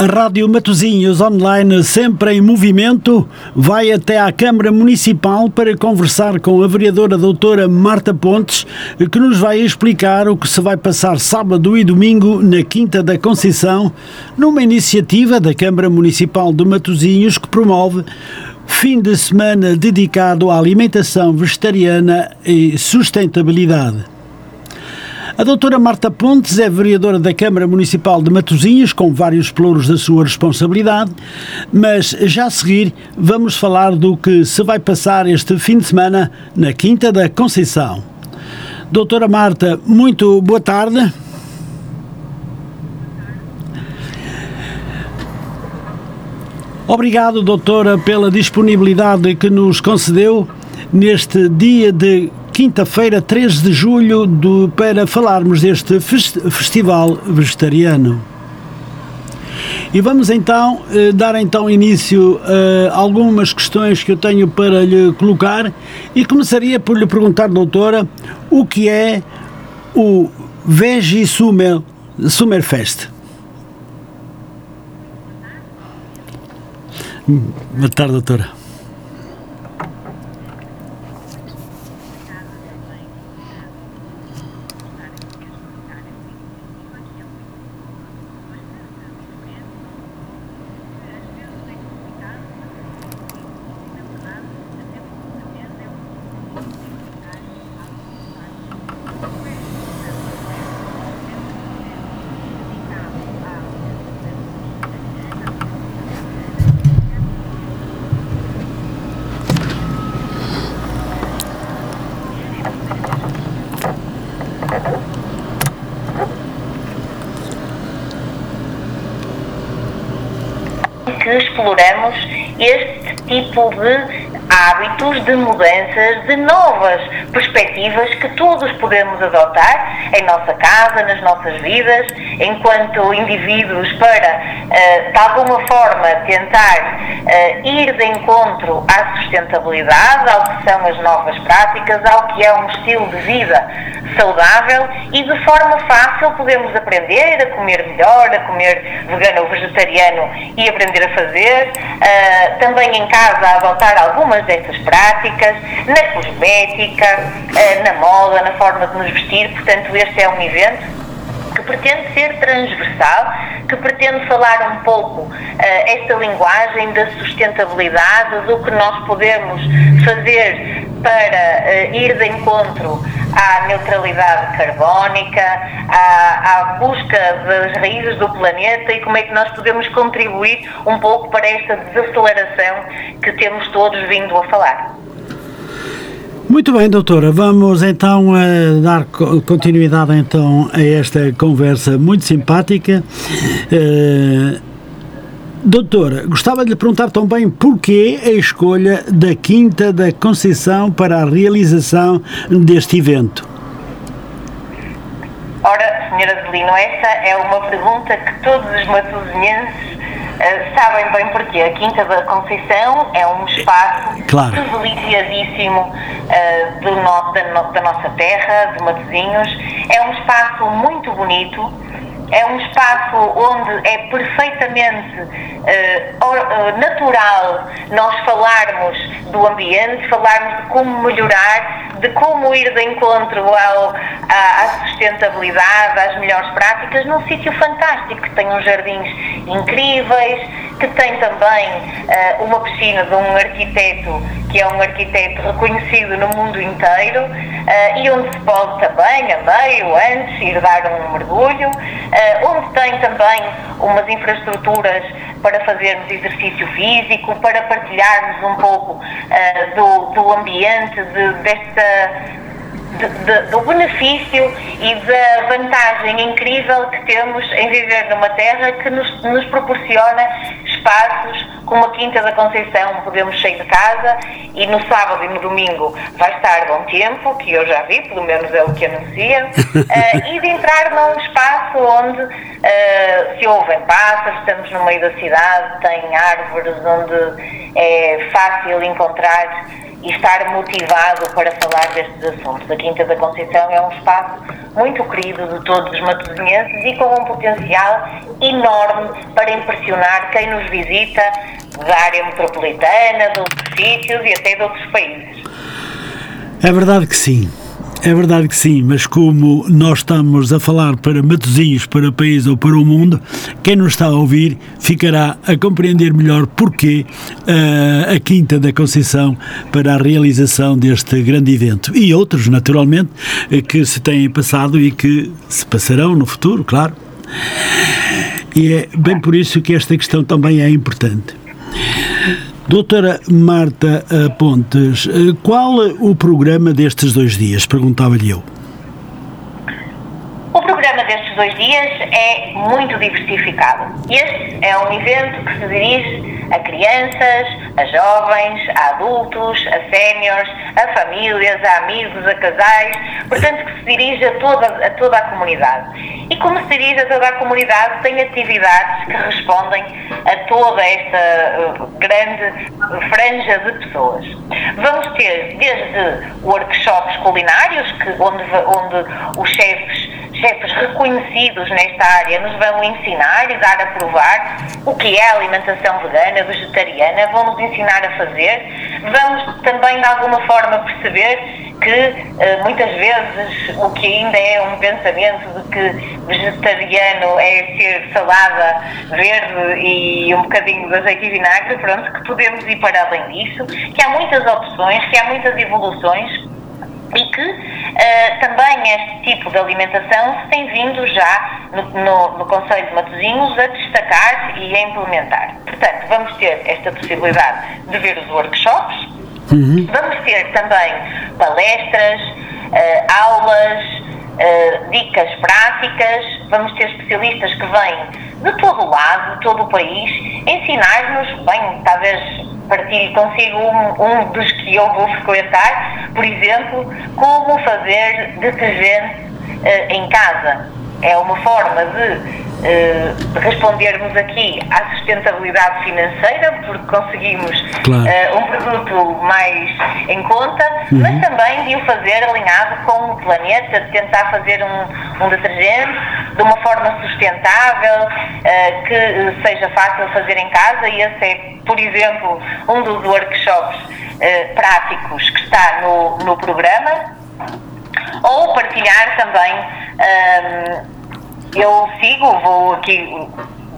A Rádio Matozinhos Online, sempre em movimento, vai até à Câmara Municipal para conversar com a vereadora doutora Marta Pontes, que nos vai explicar o que se vai passar sábado e domingo na Quinta da Conceição, numa iniciativa da Câmara Municipal de Matozinhos que promove fim de semana dedicado à alimentação vegetariana e sustentabilidade. A doutora Marta Pontes é vereadora da Câmara Municipal de Matosinhos, com vários pluros da sua responsabilidade, mas já a seguir vamos falar do que se vai passar este fim de semana na Quinta da Conceição. Doutora Marta, muito boa tarde. Obrigado, doutora, pela disponibilidade que nos concedeu neste dia de quinta-feira, 3 de julho, do, para falarmos deste fest festival vegetariano. E vamos então eh, dar então início a algumas questões que eu tenho para lhe colocar e começaria por lhe perguntar, doutora, o que é o Veggie Summer, Summerfest? Boa tarde, doutora. que exploramos este tipo de hábitos, de mudanças, de novas perspectivas que todos podemos adotar em nossa casa, nas nossas vidas, enquanto indivíduos, para, uh, de alguma forma, tentar uh, ir de encontro à sustentabilidade, ao que são as novas práticas, ao que é um estilo de vida saudável e de forma fácil podemos aprender a comer melhor, a comer vegano ou vegetariano e aprender a fazer. Uh, também em casa a adotar algumas dessas práticas, na cosmética, uh, na moda, na forma de nos vestir. Portanto, este é um evento que pretende ser transversal, que pretende falar um pouco uh, esta linguagem da sustentabilidade, do que nós podemos fazer para uh, ir de encontro à neutralidade carbónica, à, à, busca das raízes do planeta e como é que nós podemos contribuir um pouco para esta desaceleração que temos todos vindo a falar. Muito bem, doutora. Vamos então uh, dar continuidade então a esta conversa muito simpática. Uh, doutora, gostava de lhe perguntar também porquê a escolha da Quinta da Conceição para a realização deste evento. Ora, senhora Adelino, essa é uma pergunta que todos os matosinhenses Uh, sabem bem porque a Quinta da Conceição é um espaço claro. privilegiadíssimo uh, do no, da, no, da, nossa terra, de Matosinhos. É um espaço muito bonito, é um espaço onde é perfeitamente uh, natural nós falarmos do ambiente, falarmos de como melhorar, de como ir de encontro ao, à, à sustentabilidade, às melhores práticas, num sítio fantástico, que tem uns jardins incríveis, que tem também uh, uma piscina de um arquiteto que é um arquiteto reconhecido no mundo inteiro uh, e onde se pode também, a meio, antes, ir dar um mergulho, uh, onde tem também umas infraestruturas para fazermos exercício físico, para partilharmos um pouco do, do ambiente, de, desta do benefício e da vantagem incrível que temos em viver numa terra que nos, nos proporciona espaços como a Quinta da Conceição, podemos sair de casa e no sábado e no domingo vai estar bom tempo, que eu já vi, pelo menos é o que anuncia, uh, e de entrar num espaço onde uh, se ouvem pássaros, estamos no meio da cidade, tem árvores onde é fácil encontrar e estar motivado para falar destes assuntos. A Quinta da Conceição é um espaço muito querido de todos os matosinhenses e com um potencial enorme para impressionar quem nos visita da área metropolitana, de outros sítios e até de outros países. É verdade que sim. É verdade que sim, mas como nós estamos a falar para Matosinhos, para o país ou para o mundo, quem nos está a ouvir ficará a compreender melhor porquê uh, a Quinta da Conceição para a realização deste grande evento. E outros, naturalmente, que se têm passado e que se passarão no futuro, claro. E é bem por isso que esta questão também é importante. Doutora Marta Pontes, eh, qual o programa destes dois dias? Perguntava-lhe eu. Dois dias é muito diversificado. Este é um evento que se dirige a crianças, a jovens, a adultos, a séniores, a famílias, a amigos, a casais, portanto que se dirige a toda, a toda a comunidade. E como se dirige a toda a comunidade, tem atividades que respondem a toda esta uh, grande franja de pessoas. Vamos ter desde workshops culinários, que, onde, onde os chefes chefes reconhecidos nesta área nos vão ensinar e dar a provar o que é alimentação vegana, vegetariana, vão nos ensinar a fazer. Vamos também, de alguma forma, perceber que uh, muitas vezes o que ainda é um pensamento de que vegetariano é ser salada verde e um bocadinho de azeite e vinagre, pronto, que podemos ir para além disso, que há muitas opções, que há muitas evoluções e que uh, também este tipo de alimentação se tem vindo já no, no, no Conselho de Matosinhos a destacar e a implementar. Portanto, vamos ter esta possibilidade de ver os workshops, uhum. vamos ter também palestras, uh, aulas, uh, dicas práticas, vamos ter especialistas que vêm de todo o lado, de todo o país, ensinar-nos, bem, talvez partilho consigo um, um, dos que eu vou frequentar, por exemplo, como fazer detergente uh, em casa. É uma forma de uh, respondermos aqui à sustentabilidade financeira, porque conseguimos claro. uh, um produto mais em conta, uhum. mas também de o fazer alinhado com o planeta, de tentar fazer um, um detergente de uma forma sustentável, uh, que seja fácil fazer em casa, e esse é, por exemplo, um dos workshops práticos que está no, no programa, ou partilhar também eu sigo, vou aqui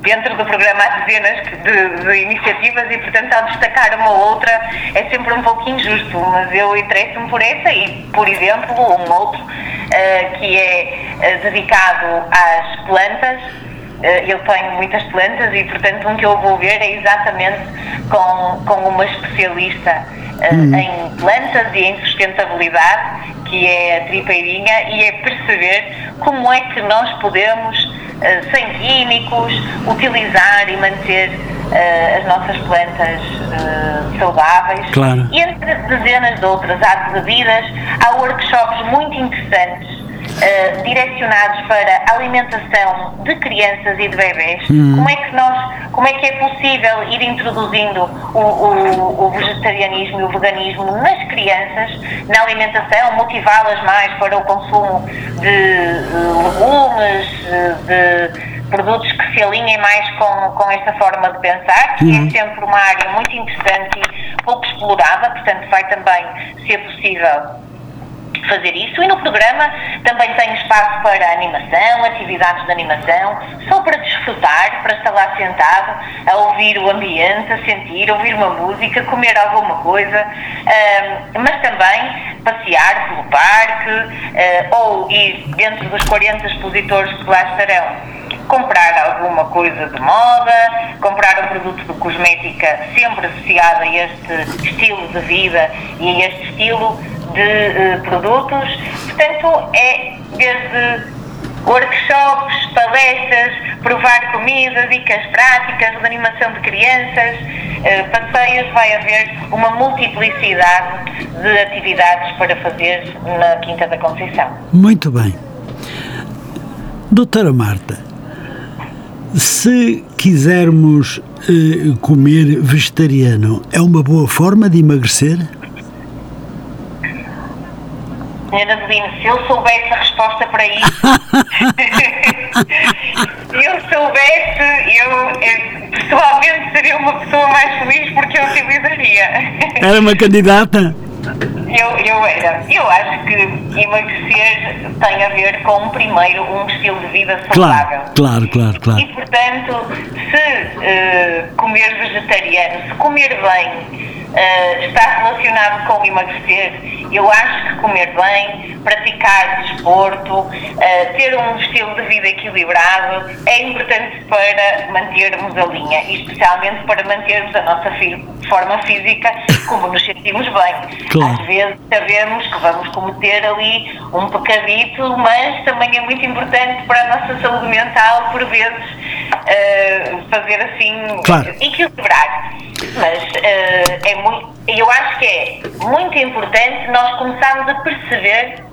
dentro do programa há dezenas de, de, iniciativas e, portanto, ao destacar uma ou outra é sempre um pouco injusto, mas eu interesso-me por essa e, por exemplo, um outro uh, que é uh, dedicado às plantas. Uh, eu tenho muitas plantas e, portanto, um que eu vou ver é exatamente com, com uma especialista uhum. em plantas e em sustentabilidade, que é a tripeirinha, e é perceber como é que nós podemos, uh, sem químicos, utilizar e manter uh, as nossas plantas uh, saudáveis. Claro. E entre dezenas de outras, há bebidas, há workshops muito interessantes uh, direcionados para a alimentação de crianças e de bebés, uhum. como é que nós, como é que é possível ir introduzindo o, o, o vegetarianismo e o veganismo nas crianças, na alimentação, motivá-las mais para o consumo de legumes, de produtos que se alinhem mais com, com esta forma de pensar, que é uhum. é sempre uma área muito interessante e pouco explorada, portanto vai também ser possível fazer isso. E no programa também tem espaço para animação, atividades de animação, só para desfrutar, para estar lá sentado, a ouvir o ambiente, a sentir, ouvir uma música, comer alguma coisa, mas também passear pelo parque uh, ou ir dentro dos 40 expositores que lá estarão comprar alguma coisa de moda, comprar um produto de cosmética sempre associado a este estilo de vida e a este estilo de uh, produtos. Portanto, é desde workshops, palestras, provar comida, dicas práticas, de animação de crianças, uh, passeios, vai haver uma multiplicidade de atividades para fazer na Quinta da Conceição. Muito bem. Doutora Marta, se quisermos uh, comer vegetariano, é uma boa forma de emagrecer? Senhora Adelino, se eu soubesse a resposta para isso, se eu soubesse, eu, eu pessoalmente seria uma pessoa mais feliz porque eu utilizaria. Era uma candidata? Eu, eu era. Eu acho que emagrecer tem a ver com, primeiro, um estilo de vida saudável. Claro, claro, claro. claro. E, portanto, se uh, comer vegetariano, se comer bem, Uh, está relacionado com emagrecer. Eu acho que comer bem, praticar desporto, uh, ter um estilo de vida equilibrado é importante para mantermos a linha e especialmente para mantermos a nossa forma física como nos sentimos bem. Claro. Às vezes sabemos que vamos cometer ali um pecadito, mas também é muito importante para a nossa saúde mental, por vezes, uh, fazer assim, claro. equilibrar. Mas uh, é muito, eu acho que é muito importante nós começarmos a perceber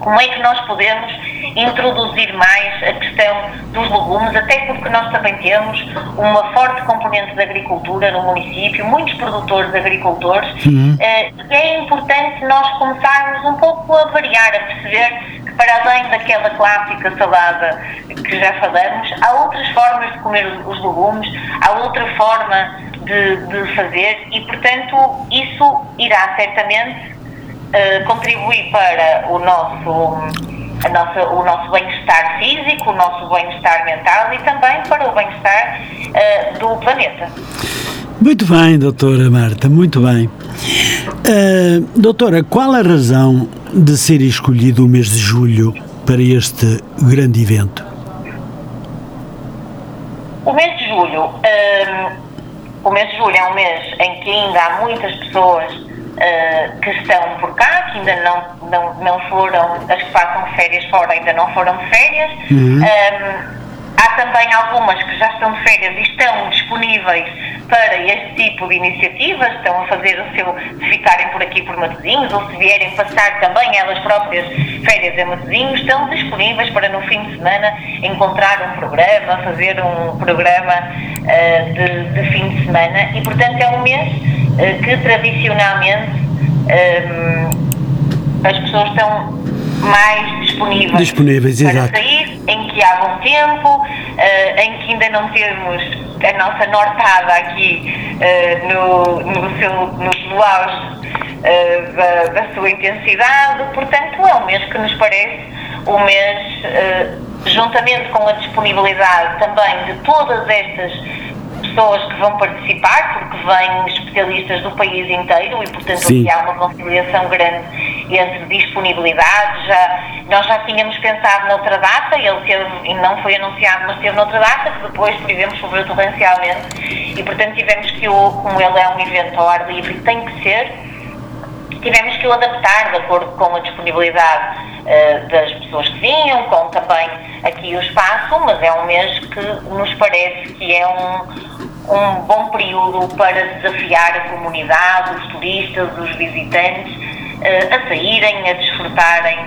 como é que nós podemos introduzir mais a questão dos legumes, até porque nós também temos uma forte componente da agricultura no município, muitos produtores agricultores, uhum. eh, e é importante nós começarmos um pouco a variar, a perceber que para além daquela clássica salada que já falamos, há outras formas de comer os legumes, há outra forma de, de fazer e, portanto, isso irá certamente uh, contribuir para o nosso, a nossa, o nosso bem-estar físico, o nosso bem-estar mental e também para o bem-estar uh, do planeta. Muito bem, doutora Marta, muito bem. Uh, doutora, qual a razão de ser escolhido o mês de julho para este grande evento? O mês de julho, uh, o mês de julho é um mês em que ainda há muitas pessoas uh, que estão por cá, que ainda não, não, não foram, as que passam férias fora ainda não foram de férias. Uhum. Um, há também algumas que já estão de férias e estão disponíveis para este tipo de iniciativas, estão a fazer o seu, se ficarem por aqui por Matosinhos ou se vierem passar também elas próprias férias em Matosinhos, estão disponíveis para no fim de semana encontrar um programa, fazer um programa uh, de, de, fim de semana e portanto é um mês uh, que tradicionalmente um, as pessoas estão mais disponíveis, disponíveis para exato. sair, em que há bom tempo, uh, em que ainda não temos a nossa nortada aqui uh, no, no, seu, no, no auge uh, da, da, sua intensidade. Portanto, é um mês que nos parece um mês, juntamente com a disponibilidade também de todas estas pessoas que vão participar, porque vêm especialistas do país inteiro e, portanto, Sim. aqui há uma conciliação grande entre disponibilidade. Já, nós já tínhamos pensado noutra data, ele teve, não foi anunciado, mas teve noutra data, que depois, por exemplo, choveu torrencialmente e, portanto, tivemos que, o, como ele é um evento ao ar livre, tem que ser, tivemos que o adaptar de acordo com a disponibilidade uh, das pessoas que vinham, com também aqui o espaço, mas é um mês que nos parece que é um, um bom período para desafiar a comunidade, os turistas, os visitantes, uh, a saírem, a desfrutarem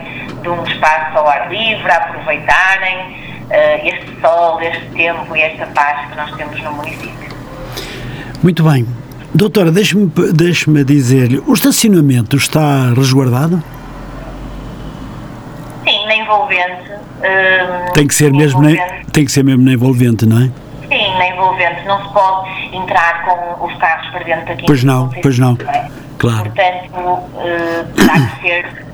de um espaço ao ar livre, a aproveitarem uh, este sol, este tempo e esta paz que nós temos no município. Muito bem. Doutora, deixe-me deixe dizer-lhe, o estacionamento está resguardado? Sim, na envolvente. Hum, tem que ser mesmo na, tem que ser mesmo na envolvente, não é? Sim, na envolvente. Não se pode entrar com os carros para dentro daqui. Pois não, pois não. É? Claro. Portanto, uh, terá que ser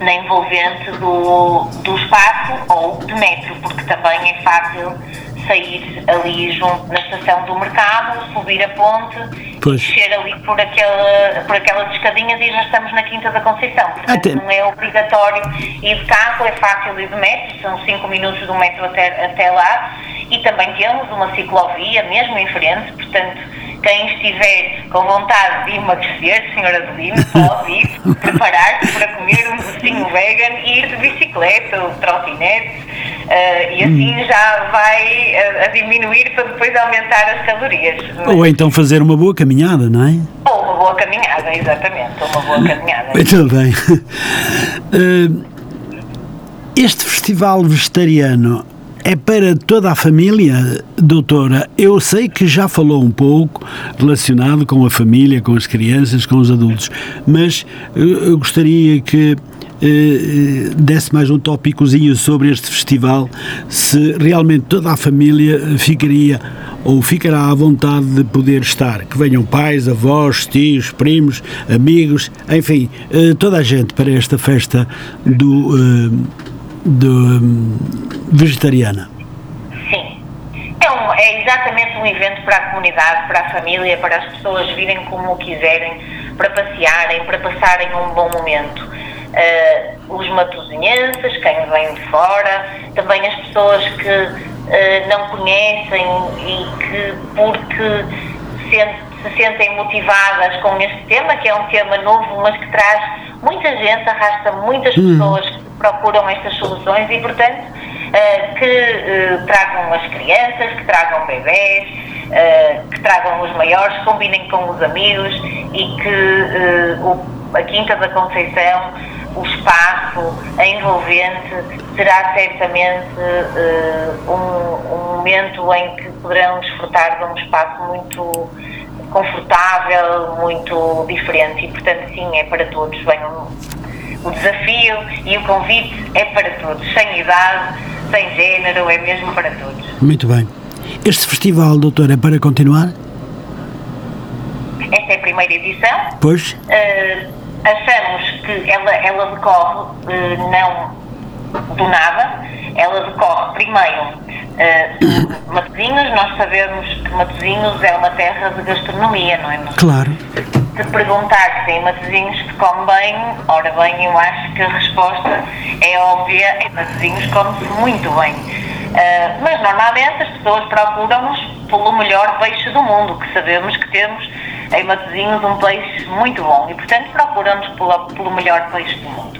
na envolvente do, do espaço ou de metro, porque também é fácil sair ali junto na estação do mercado, subir a ponte, pois. descer ali por, aquela, por aquelas escadinhas e já estamos na Quinta da Conceição. Portanto, até. não é obrigatório ir de carro, é fácil ir de metro, são 5 minutos do metro até, até lá. E também temos uma ciclovia mesmo em frente, portanto quem estiver com vontade de emagrecer, senhora Adelino, pode ir preparar-se para comer um docinho vegan e ir de bicicleta ou trotinete uh, e assim hum. já vai a, a, diminuir para depois aumentar as calorias. Ou então fazer uma boa caminhada, não é? Ou uma boa caminhada, exatamente, uma boa caminhada. Muito bem. Uh, este festival vegetariano é para toda a família, doutora? Eu sei que já falou um pouco relacionado com a família, com as crianças, com os adultos, mas eu gostaria que eh, desse mais um tópicozinho sobre este festival, se realmente toda a família ficaria ou ficará à vontade de poder estar. Que venham pais, avós, tios, primos, amigos, enfim, eh, toda a gente para esta festa do, eh, do vegetariana. Sim. É, um, é exatamente um evento para a comunidade, para a família, para as pessoas virem como quiserem, para passearem, para passarem um bom momento. Uh, os matosinhenses, quem vem de fora, também as pessoas que uh, não conhecem e que, porque se, se sentem motivadas com este tema, que é um tema novo, mas que traz muita gente, arrasta muitas hum. pessoas procuram estas soluções e, portanto, uh, que tragam as crianças, que tragam bebés, que tragam os maiores, combinem com os amigos e que o a Quinta da Conceição, o espaço, a envolvente, será certamente uh, um, um, momento em que poderão desfrutar de um espaço muito confortável, muito diferente e, portanto, sim, é para todos. Venham, o desafio e o convite é para todos, sem idade, sem género, é mesmo para todos. Muito bem. Este festival, doutor, é para continuar? Esta é a primeira edição. Pois. Uh, achamos que ela, ela decorre uh, não do nada, ela decorre primeiro uh, Matosinhos, nós sabemos que Matosinhos é uma terra de gastronomia, não é? Claro. Se perguntar se em Matosinhos se come bem, ora bem, eu acho que a resposta é óbvia, em Matosinhos come-se muito bem. Uh, mas normalmente as pessoas procuram-nos pelo melhor peixe do mundo, que sabemos que temos em Matosinhos um peixe muito bom e, portanto, procuramos pelo, pelo melhor peixe do mundo.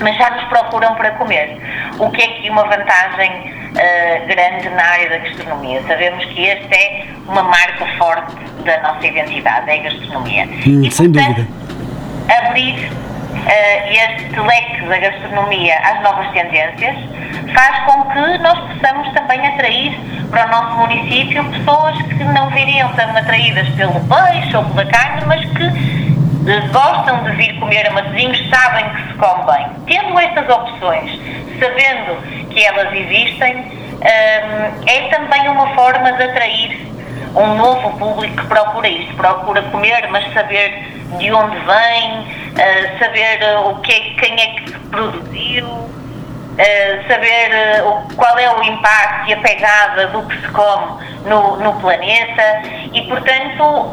Mas já nos procuram para comer. O que é aqui uma vantagem uh, grande na área da gastronomia? Sabemos que esta é uma marca forte da nossa identidade, é a gastronomia. Hum, e, sem portanto, dúvida. abrir uh, este leque da gastronomia às novas tendências faz com que nós possamos também atrair para o nosso município pessoas que não viriam tão atraídas pelo peixe ou pela carne, mas que gostam de vir comer a Matosinhos, sabem que se come bem. Tendo estas opções, sabendo que elas existem, hum, é também uma forma de atrair um novo público que procura isto, procura comer, mas saber de onde vem, uh, saber uh, o que é, quem é que produziu, uh, saber qual é o impacto e a pegada do que se come no, no planeta e, portanto,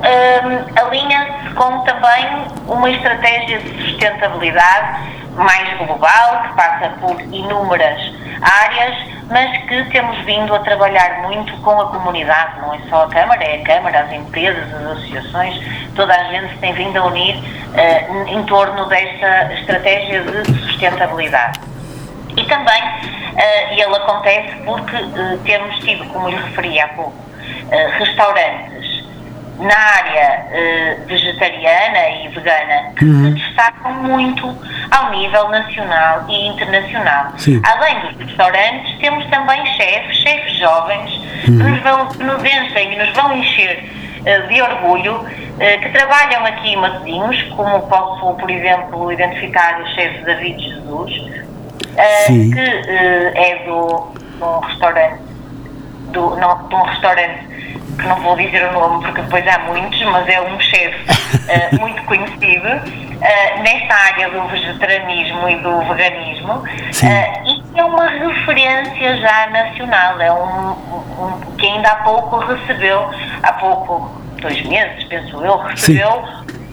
alinha-se com também uma estratégia de sustentabilidade mais global, que passa por inúmeras áreas, mas que temos vindo a trabalhar muito com a comunidade, não é só a Câmara, é a Câmara, as empresas, as associações, toda a gente se tem vindo a unir uh, em torno desta estratégia de sustentabilidade. E também, uh, e ele acontece porque uh, temos tido, como lhe referi há pouco, restaurantes na área uh, vegetariana e vegana que uhum. se destacam muito ao nível nacional e internacional. Sim. Além dos restaurantes, temos também chefes, chefes jovens, uhum. que nos, vão, nos enchem e nos vão encher uh, de orgulho, uh, que trabalham aqui em Matosinhos, como posso, por exemplo, identificar o chefe David Jesus, que é do, do restaurante, do, não, de um restaurante que não vou dizer o nome porque depois há muitos, mas é um chefe uh, muito conhecido uh, nesta área do vegetarianismo e do veganismo uh, e é uma referência já nacional, é um, um, que ainda há pouco recebeu, há pouco, dois meses, penso eu, recebeu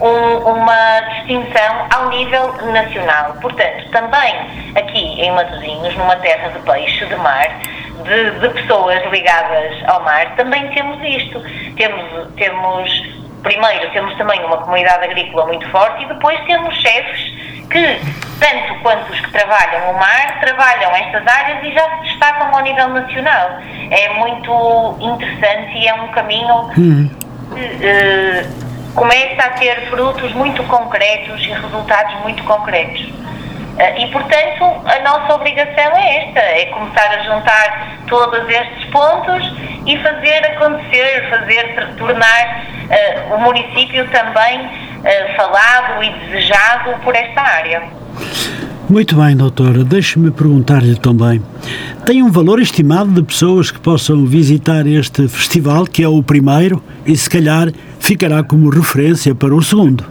um, uma distinção ao nível nacional. Portanto, também aqui em Matosinhos, numa terra de peixe, de mar, de, de, pessoas ligadas ao mar, também temos isto. Temos, temos, primeiro, temos também uma comunidade agrícola muito forte e depois temos chefes que, tanto quanto os que trabalham o mar, trabalham estas áreas e já se destacam ao nível nacional. É muito interessante e é um caminho uhum. que uh, começa a ter frutos muito concretos e resultados muito concretos. e, portanto, a nossa obrigação é esta, é começar a juntar todos estes pontos e fazer acontecer, fazer tornar uh, o município também uh, falado e desejado por esta área. Muito bem, doutora. Deixe-me perguntar-lhe também: tem um valor estimado de pessoas que possam visitar este festival, que é o primeiro, e se calhar ficará como referência para o segundo?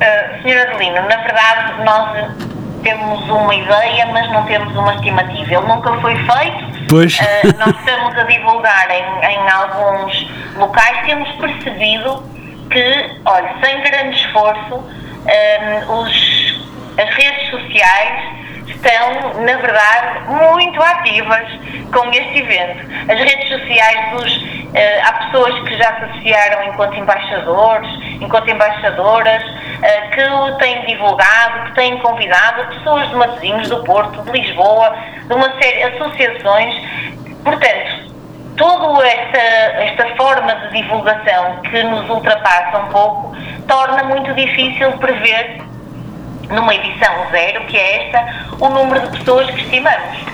Uh, Senhora Adelino, na verdade, nós temos uma ideia, mas não temos uma estimativa. Ele nunca foi feito. Pois. Uh, nós estamos a divulgar em, em alguns locais, temos percebido que, olha, sem grande esforço, um, os, as redes sociais estão, na verdade, muito ativas com este evento. As redes sociais dos. Uh, há pessoas que já se associaram enquanto embaixadores, enquanto embaixadoras, uh, que o têm divulgado, que têm convidado pessoas de Matosinhos, do Porto, de Lisboa, de uma série de associações. Portanto, toda esta, esta forma de divulgação que nos ultrapassa um pouco torna muito difícil prever numa edição zero, que é esta, o número de pessoas que estimamos.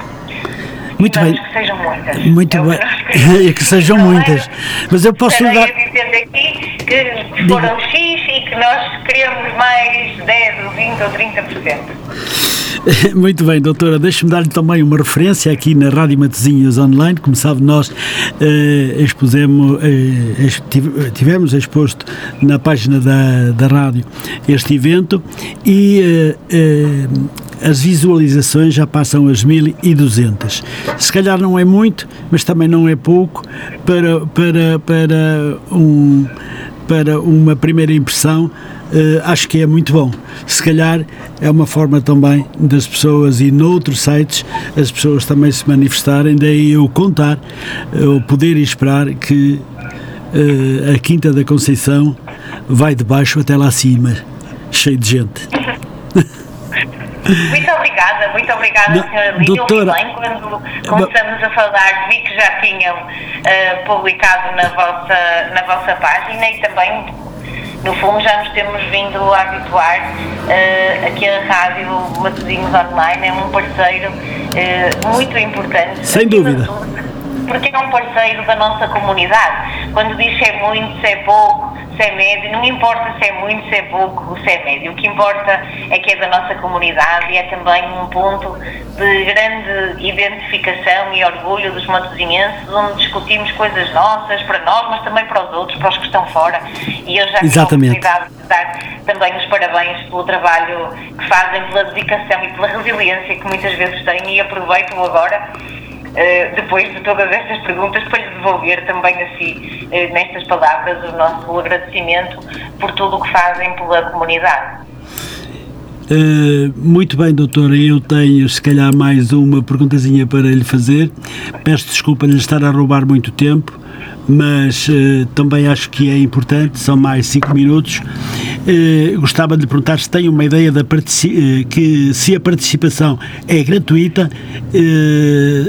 Muito bem. Que sejam muitas. Muito é bem. que sejam é? muitas. Mas eu posso dar. dizendo aqui que foram X e que nós queremos mais 10, ou 20 ou 30%. Muito bem, doutora. Deixe-me dar-lhe também uma referência aqui na Rádio Matezinhos Online. Como sabe, nós eh, expusemos, eh, tivemos exposto na página da, da rádio este evento e eh, eh as visualizações já passam as 1200. Se calhar não é muito, mas também não é pouco para, para, para, um, para uma primeira impressão acho que é muito bom. Se calhar é uma forma também das pessoas e noutros sites as pessoas também se manifestarem, daí eu contar, eu poder esperar que uh, a Quinta da Conceição vai de baixo até lá acima, cheio de gente. Muito obrigada, muito obrigada, Não, senhora Lídia. Doutora, bem, quando começamos a falar, vi que já tinham uh, publicado na vossa, na vossa página e também no fundo já nos temos vindo a habituar uh, aqui a Rádio Matosinhos Online é um parceiro uh, muito importante. Sem dúvida. Porque é um parceiro da nossa comunidade. Quando diz se é muito, se é pouco, se é médio, não importa se é muito, se é pouco, se é médio. O que importa é que é da nossa comunidade e é também um ponto de grande identificação e orgulho dos matosinhenses, onde discutimos coisas nossas para nós, mas também para os outros, para os que estão fora. E eu já tive a oportunidade de dar também os parabéns pelo trabalho que fazem, pela dedicação e pela resiliência que muitas vezes têm e aproveito agora eh, depois de todas estas perguntas, para lhe devolver também assim, nestas palavras, o nosso agradecimento por tudo o que fazem pela comunidade. Uh, muito bem, doutora. Eu tenho, se calhar, mais uma perguntazinha para lhe fazer. Peço desculpa lhe estar a roubar muito tempo mas uh, também acho que é importante, são mais cinco minutos. Uh, gostava de lhe perguntar se tem uma ideia da que se a participação é gratuita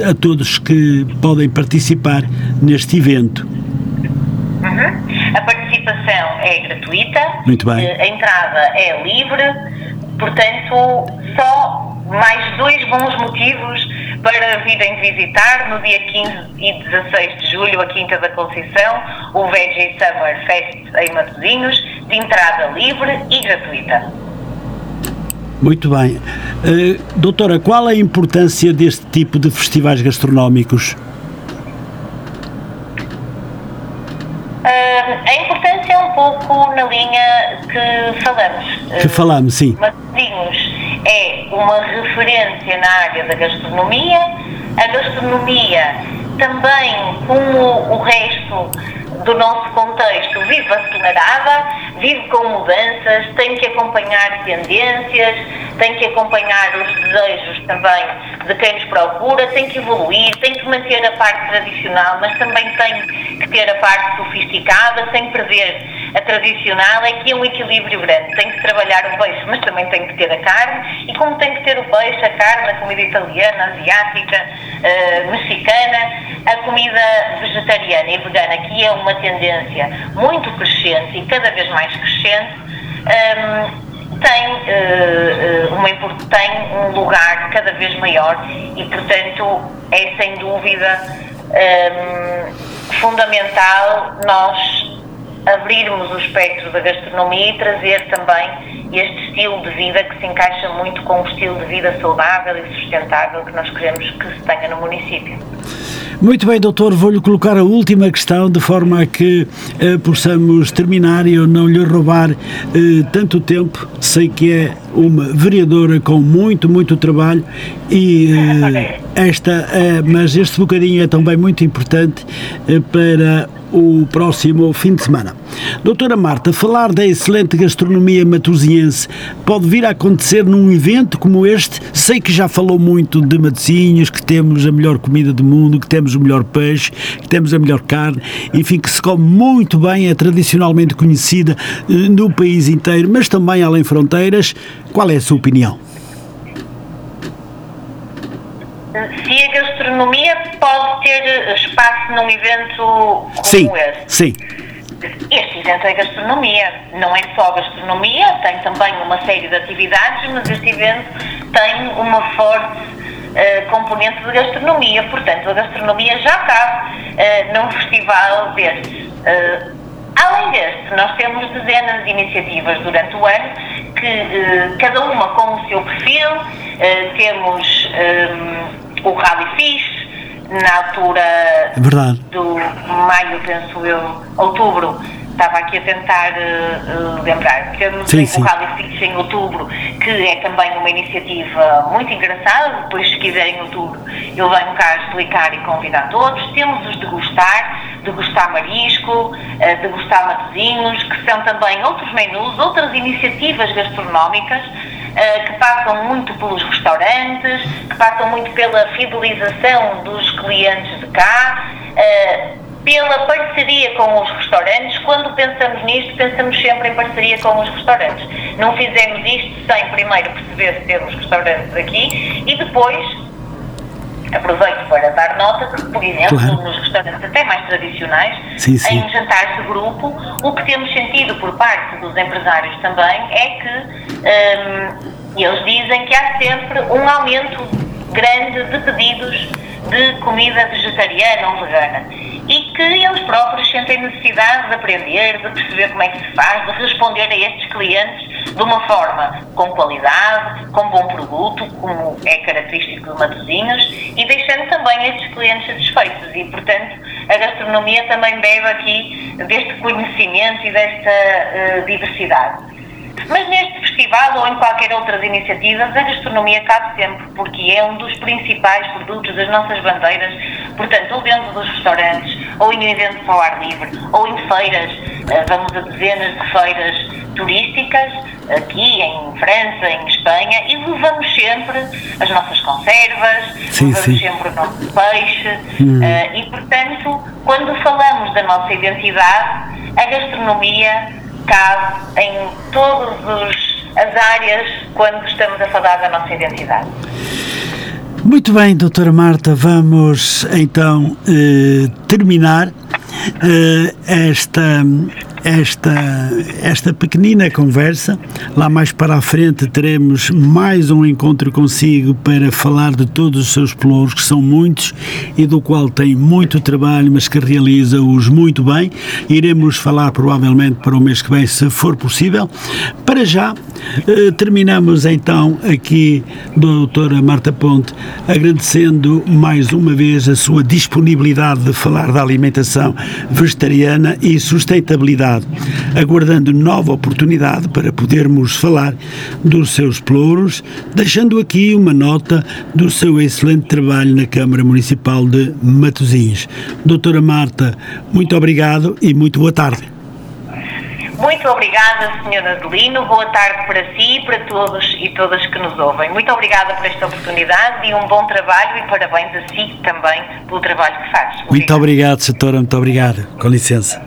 a todos que podem participar neste evento. Uhum. A participação é gratuita, Muito bem. a entrada é livre, portanto, só mais dois bons motivos para virem visitar no dia 15 e 16 de julho a Quinta da Conceição, o Veggie Summer Fest em Matosinhos, de entrada livre e gratuita. Muito bem. Uh, doutora, qual a importância deste tipo de festivais gastronómicos? Uh, um pouco na linha que falamos. Que falamos, sim. Matosinhos é uma referência na área da gastronomia. A gastronomia também, como o resto do nosso contexto, vive acelerada, vive com mudanças, tem que acompanhar tendências, tem que acompanhar os desejos também de quem nos procura, tem que evoluir, tem que manter a parte tradicional, mas também tem que ter a parte sofisticada, sem perder a tradicional é que é um equilíbrio grande. Tem que trabalhar o peixe, mas também tem que ter a carne. E como tem que ter o peixe, a carne, a comida italiana, asiática, uh, mexicana, a comida vegetariana e vegana, que é uma tendência muito crescente e cada vez mais crescente. Um, ehm, tem, uh, uma, tem um lugar cada vez maior e, portanto, é sem dúvida um, fundamental nós abrirmos o espectro da gastronomia e trazer também este estilo de vida que se encaixa muito com o estilo de vida saudável e sustentável que nós queremos que se tenha no município. Muito bem, doutor, vou-lhe colocar a última questão de forma a que eh, possamos terminar e eu não lhe roubar eh, tanto tempo. Sei que é uma vereadora com muito, muito trabalho e eh, esta, eh, mas este bocadinho é também muito importante eh, para o próximo fim de semana. Doutora Marta, falar da excelente gastronomia matosinhense pode vir a acontecer num evento como este? Sei que já falou muito de Matosinhos, que temos a melhor comida do mundo, que temos o melhor peixe, que temos a melhor carne, enfim, que se come muito bem, é tradicionalmente conhecida no país inteiro, mas também além fronteiras. Qual é a sua opinião? Se a gastronomia pode ter espaço num evento como sim, este. Sim. Este evento é gastronomia, não é só gastronomia, tem também uma série de atividades, mas este evento tem uma forte uh, componente de gastronomia, portanto a gastronomia já cabe uh, num festival destes. Uh, além deste, nós temos dezenas de iniciativas durante o ano que cada uma com o seu perfil, temos um, o Rally Fish, na altura Verdade. do maio, penso eu, outubro, estava aqui a tentar uh, lembrar. Temos sim, sim. o Rally em outubro, que é também uma iniciativa muito engraçada. Depois, se quiserem, em outubro, eu venho cá explicar e convidar todos. Temos os degustar, degustar marisco, uh, degustar matozinhos, que são também outros menus, outras iniciativas gastronómicas que passam muito pelos restaurantes, que passam muito pela fidelização dos clientes de cá. Pela parceria com os restaurantes. Quando pensamos nisto, pensamos sempre em parceria com os restaurantes. Não fizemos isto sem primeiro perceber se temos restaurantes aqui e depois aproveito para dar nota que, por exemplo, claro. nos restaurantes até mais tradicionais, sim, sim. em jantares de grupo, o que temos sentido por parte dos empresários também é que um, eles dizem que há sempre um aumento grande de pedidos de comida vegetariana ou vegana e que eles próprios sentem necessidade de aprender, de perceber como é que se faz, de responder a estes clientes de uma forma com qualidade, com bom produto, como é característico de Matosinhos, e deixando também estes clientes satisfeitos. E, portanto, a gastronomia também bebe aqui deste conhecimento e desta uh, diversidade. Mas neste festival ou em qualquer outras iniciativas, a gastronomia cabe sempre, porque é um dos principais produtos das nossas bandeiras. Portanto, ou dentro dos restaurantes, ou em eventos ao ar livre, ou em feiras, eh, vamos a dezenas de feiras turísticas, aqui em França, em Espanha, e levamos sempre as nossas conservas, sim, levamos sim. sempre o nosso peixe, hum. uh, e portanto, quando falamos da nossa identidade, a gastronomia em todas as áreas quando estamos a falar da nossa identidade. Muito bem, doutora Marta, vamos então eh, terminar eh, esta esta, esta pequenina conversa. Lá mais para a frente teremos mais um encontro consigo para falar de todos os seus pelouros, que são muitos e do qual tem muito trabalho, mas que realiza-os muito bem. Iremos falar provavelmente para o mês que vem, se for possível. Para já, eh, terminamos então aqui, doutora Marta Ponte, agradecendo mais uma vez a sua disponibilidade de falar da alimentação vegetariana e sustentabilidade aguardando nova oportunidade para podermos falar dos seus pelouros, deixando aqui uma nota do seu excelente trabalho na Câmara Municipal de Matosinhos. Doutora Marta, muito obrigado e muito boa tarde. Muito obrigada, Sr. Adelino. Boa tarde para si e para todos e todas que nos ouvem. Muito obrigada por esta oportunidade e um bom trabalho e parabéns a si também pelo trabalho que faz. Muito obrigado, doutora. Muito obrigado. Com licença.